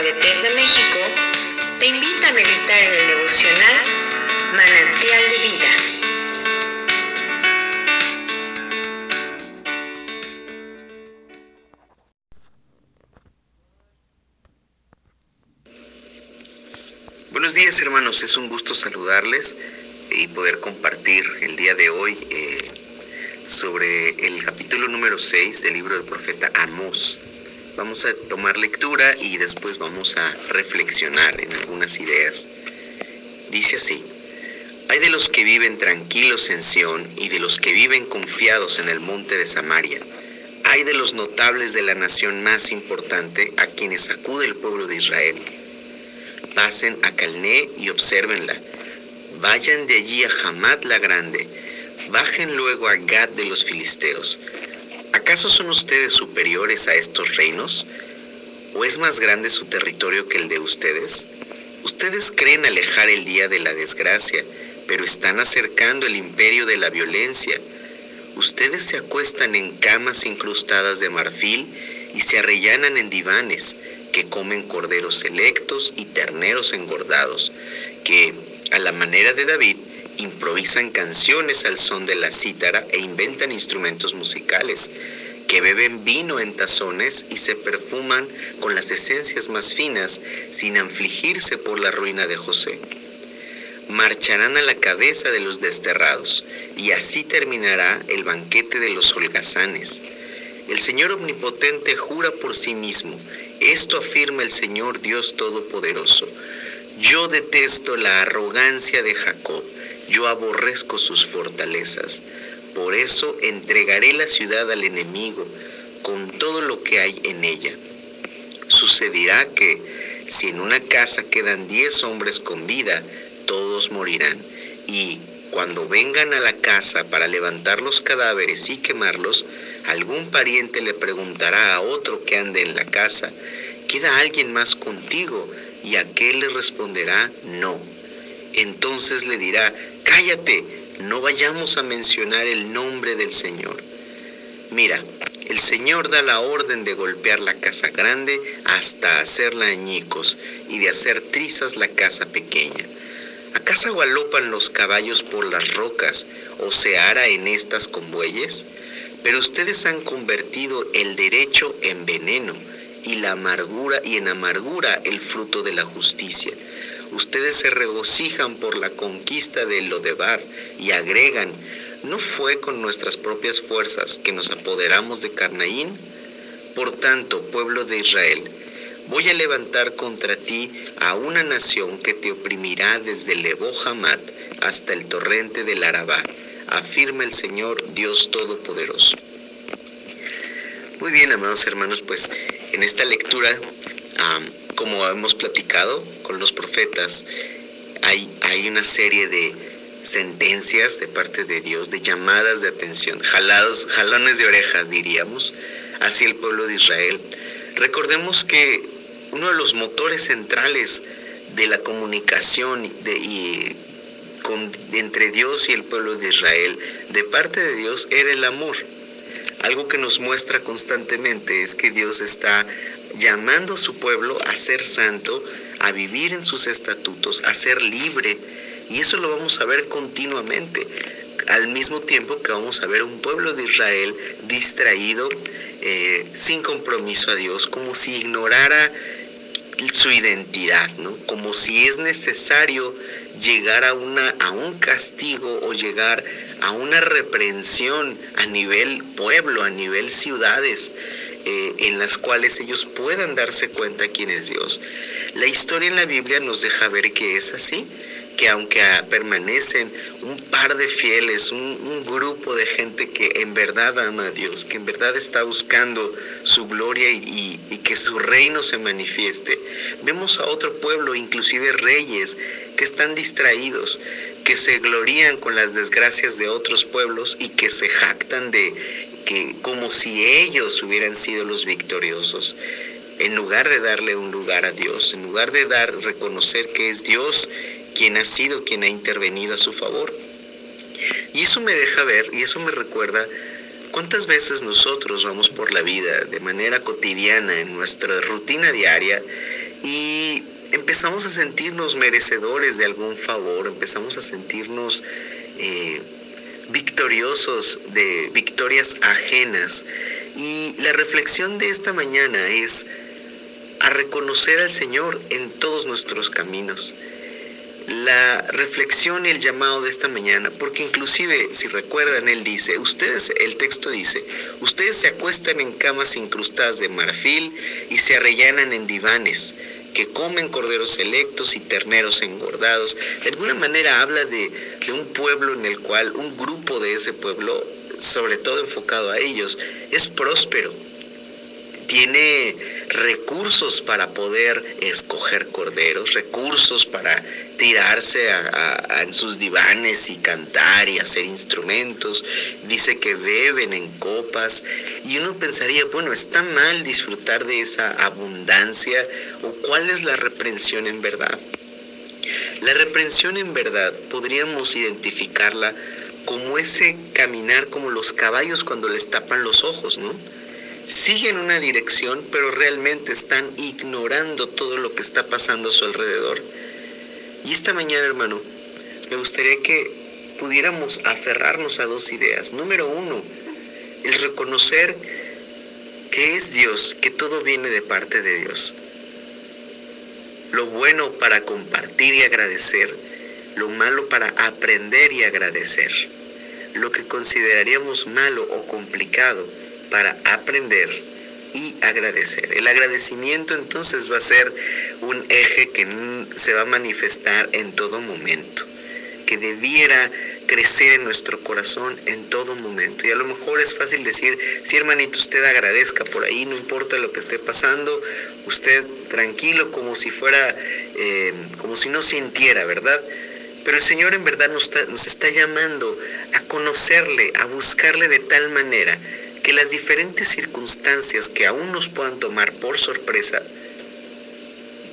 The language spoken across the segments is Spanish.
Católica Bethesda México te invita a meditar en el devocional Manantial de Vida. Buenos días hermanos, es un gusto saludarles y poder compartir el día de hoy eh, sobre el capítulo número 6 del libro del profeta Amós. Vamos a tomar lectura y después vamos a reflexionar en algunas ideas. Dice así, hay de los que viven tranquilos en Sión y de los que viven confiados en el monte de Samaria. Hay de los notables de la nación más importante a quienes acude el pueblo de Israel. Pasen a Calné y obsérvenla. Vayan de allí a Hamad la grande. Bajen luego a Gad de los filisteos. ¿Acaso son ustedes superiores a estos reinos? ¿O es más grande su territorio que el de ustedes? Ustedes creen alejar el día de la desgracia, pero están acercando el imperio de la violencia. Ustedes se acuestan en camas incrustadas de marfil y se arrellanan en divanes que comen corderos selectos y terneros engordados, que, a la manera de David, improvisan canciones al son de la cítara e inventan instrumentos musicales, que beben vino en tazones y se perfuman con las esencias más finas sin afligirse por la ruina de José. Marcharán a la cabeza de los desterrados, y así terminará el banquete de los holgazanes. El Señor Omnipotente jura por sí mismo, esto afirma el Señor Dios Todopoderoso. Yo detesto la arrogancia de Jacob, yo aborrezco sus fortalezas. Por eso entregaré la ciudad al enemigo con todo lo que hay en ella. Sucederá que si en una casa quedan diez hombres con vida, todos morirán. Y cuando vengan a la casa para levantar los cadáveres y quemarlos, algún pariente le preguntará a otro que ande en la casa, ¿queda alguien más contigo? Y aquel le responderá, no. Entonces le dirá, cállate, no vayamos a mencionar el nombre del Señor. Mira, el Señor da la orden de golpear la casa grande hasta hacerla añicos y de hacer trizas la casa pequeña. ¿Acaso galopan los caballos por las rocas o se ara en estas con bueyes? Pero ustedes han convertido el derecho en veneno y la amargura y en amargura el fruto de la justicia. Ustedes se regocijan por la conquista de Lodebar y agregan, ¿no fue con nuestras propias fuerzas que nos apoderamos de Carnaín? Por tanto, pueblo de Israel, voy a levantar contra ti a una nación que te oprimirá desde Lebo hasta el torrente del Arabá, afirma el Señor Dios Todopoderoso. Muy bien, amados hermanos, pues en esta lectura, como hemos platicado con los profetas, hay, hay una serie de sentencias de parte de Dios, de llamadas de atención, jalados, jalones de oreja, diríamos, hacia el pueblo de Israel. Recordemos que uno de los motores centrales de la comunicación de, y, con, entre Dios y el pueblo de Israel, de parte de Dios, era el amor. Algo que nos muestra constantemente es que Dios está llamando a su pueblo a ser santo, a vivir en sus estatutos, a ser libre. Y eso lo vamos a ver continuamente, al mismo tiempo que vamos a ver un pueblo de Israel distraído, eh, sin compromiso a Dios, como si ignorara su identidad, ¿no? Como si es necesario llegar a, una, a un castigo o llegar a una reprensión a nivel pueblo, a nivel ciudades, eh, en las cuales ellos puedan darse cuenta quién es Dios. La historia en la Biblia nos deja ver que es así, que aunque permanecen un par de fieles, un, grupo de gente que en verdad ama a Dios, que en verdad está buscando su gloria y, y, y, que su reino se manifieste, vemos a otro pueblo, inclusive reyes, que están distraídos, que se glorían con las desgracias de otros pueblos y que se jactan de que como si ellos hubieran sido los victoriosos. En lugar de darle un lugar a Dios, en lugar de dar, reconocer que es Dios quien ha sido, quien ha intervenido a su favor. Y eso me deja ver, y eso me recuerda cuántas veces nosotros vamos por la vida de manera cotidiana, en nuestra rutina diaria, y empezamos a sentirnos merecedores de algún favor, empezamos a sentirnos eh, victoriosos de victorias ajenas. Y la reflexión de esta mañana es a reconocer al Señor en todos nuestros caminos. La reflexión y el llamado de esta mañana, porque inclusive, si recuerdan, él dice, ustedes, el texto dice, ustedes se acuestan en camas incrustadas de marfil y se arrellanan en divanes que comen corderos selectos y terneros engordados. De alguna manera habla de, de, un pueblo en el cual un grupo de ese pueblo, sobre todo enfocado a ellos, es próspero. Tiene recursos para poder escoger corderos, recursos para tirarse en sus divanes y cantar y hacer instrumentos. Dice que beben en copas y uno pensaría, bueno, ¿está mal disfrutar de esa abundancia o cuál es la reprensión en verdad? La reprensión en verdad podríamos identificarla como ese caminar como los caballos cuando les tapan los ojos, ¿no? Siguen una dirección, pero realmente están ignorando todo lo que está pasando a su alrededor. Y esta mañana, hermano, me gustaría que pudiéramos aferrarnos a dos ideas. Número uno, el reconocer que es Dios, que todo viene de parte de Dios. Lo bueno para compartir y agradecer, lo malo para aprender y agradecer. Lo que consideraríamos malo o complicado para aprender y agradecer. El agradecimiento entonces va a ser un eje que se va a manifestar en todo momento, que debiera crecer en nuestro corazón en todo momento. Y a lo mejor es fácil decir, si sí, hermanito, usted agradezca por ahí, no importa lo que esté pasando, usted tranquilo como si fuera, eh, como si no sintiera, ¿verdad? Pero el Señor en verdad nos nos está llamando a conocerle, a buscarle de tal manera que las diferentes circunstancias que aún nos puedan tomar por sorpresa,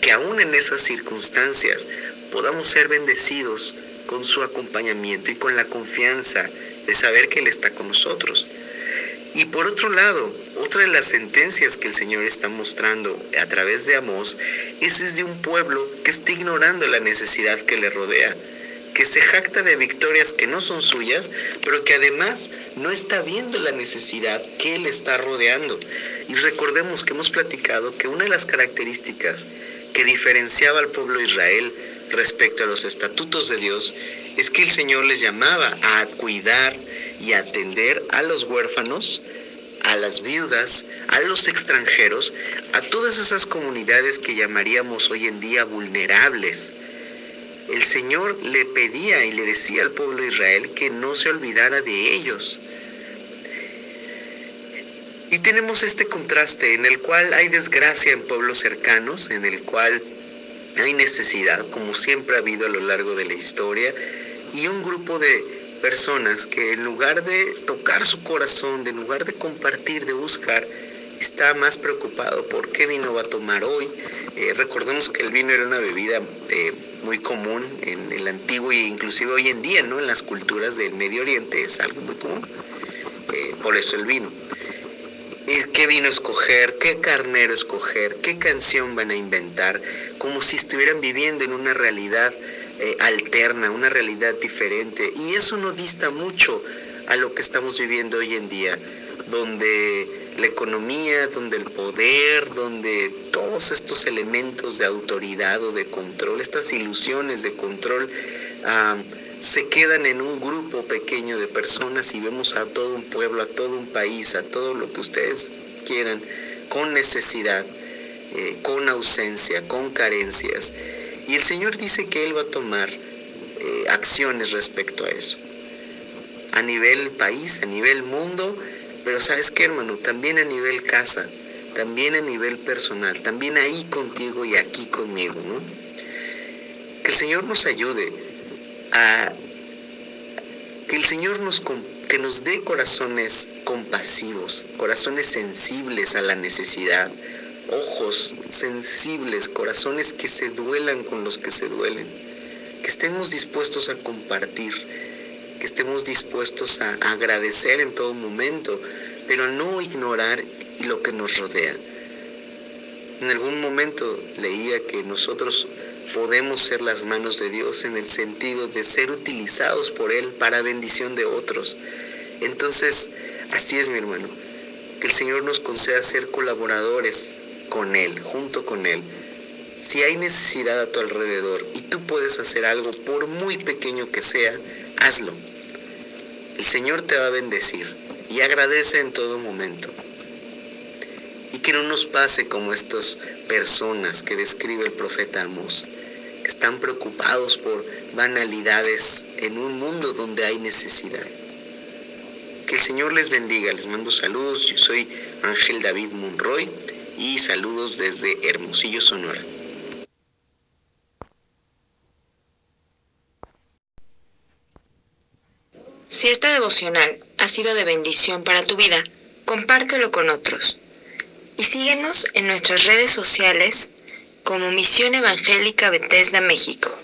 que aún en esas circunstancias podamos ser bendecidos con su acompañamiento y con la confianza de saber que Él está con nosotros. Y por otro lado, otra de las sentencias que el Señor está mostrando a través de Amós es desde un pueblo que está ignorando la necesidad que le rodea, que se jacta de victorias que no son suyas, pero que además no está viendo la necesidad que le está rodeando. Y recordemos que hemos platicado que una de las características que diferenciaba al pueblo de Israel respecto a los estatutos de Dios es que el Señor les llamaba a cuidar y atender a los huérfanos, a las viudas, a los extranjeros, a todas esas comunidades que llamaríamos hoy en día vulnerables. El Señor le pedía y le decía al pueblo de Israel que no se olvidara de ellos. Y tenemos este contraste en el cual hay desgracia en pueblos cercanos, en el cual hay necesidad, como siempre ha habido a lo largo de la historia, y un grupo de personas que en lugar de tocar su corazón, en lugar de compartir, de buscar, está más preocupado por qué vino va a tomar hoy. Eh, recordemos que el vino era una bebida eh, muy común en el antiguo e inclusive hoy en día, ¿no? En las culturas del Medio Oriente es algo muy común. Eh, por eso el vino. ¿Qué vino escoger? ¿Qué carnero escoger? ¿Qué canción van a inventar? Como si estuvieran viviendo en una realidad alterna, una realidad diferente. Y eso no dista mucho a lo que estamos viviendo hoy en día, donde la economía, donde el poder, donde todos estos elementos de autoridad o de control, estas ilusiones de control, uh, se quedan en un grupo pequeño de personas y vemos a todo un pueblo, a todo un país, a todo lo que ustedes quieran, con necesidad, eh, con ausencia, con carencias. Y el Señor dice que Él va a tomar eh, acciones respecto a eso. A nivel país, a nivel mundo, pero sabes qué hermano, también a nivel casa, también a nivel personal, también ahí contigo y aquí conmigo, ¿no? Que el Señor nos ayude a que el Señor nos, que nos dé corazones compasivos, corazones sensibles a la necesidad, ojos sensibles, corazones que se duelan con los que se duelen, que estemos dispuestos a compartir, que estemos dispuestos a agradecer en todo momento, pero no ignorar lo que nos rodea. En algún momento leía que nosotros podemos ser las manos de Dios en el sentido de ser utilizados por Él para bendición de otros. Entonces, así es mi hermano, que el Señor nos conceda ser colaboradores con Él, junto con Él. Si hay necesidad a tu alrededor y tú puedes hacer algo, por muy pequeño que sea, hazlo. El Señor te va a bendecir y agradece en todo momento. Y que no nos pase como estas personas que describe el profeta Amos, que están preocupados por banalidades en un mundo donde hay necesidad. Que el Señor les bendiga, les mando saludos, yo soy Ángel David Monroy y saludos desde Hermosillo, Sonora. Si esta devocional ha sido de bendición para tu vida, compártelo con otros. Y síguenos en nuestras redes sociales como Misión Evangélica Bethesda México.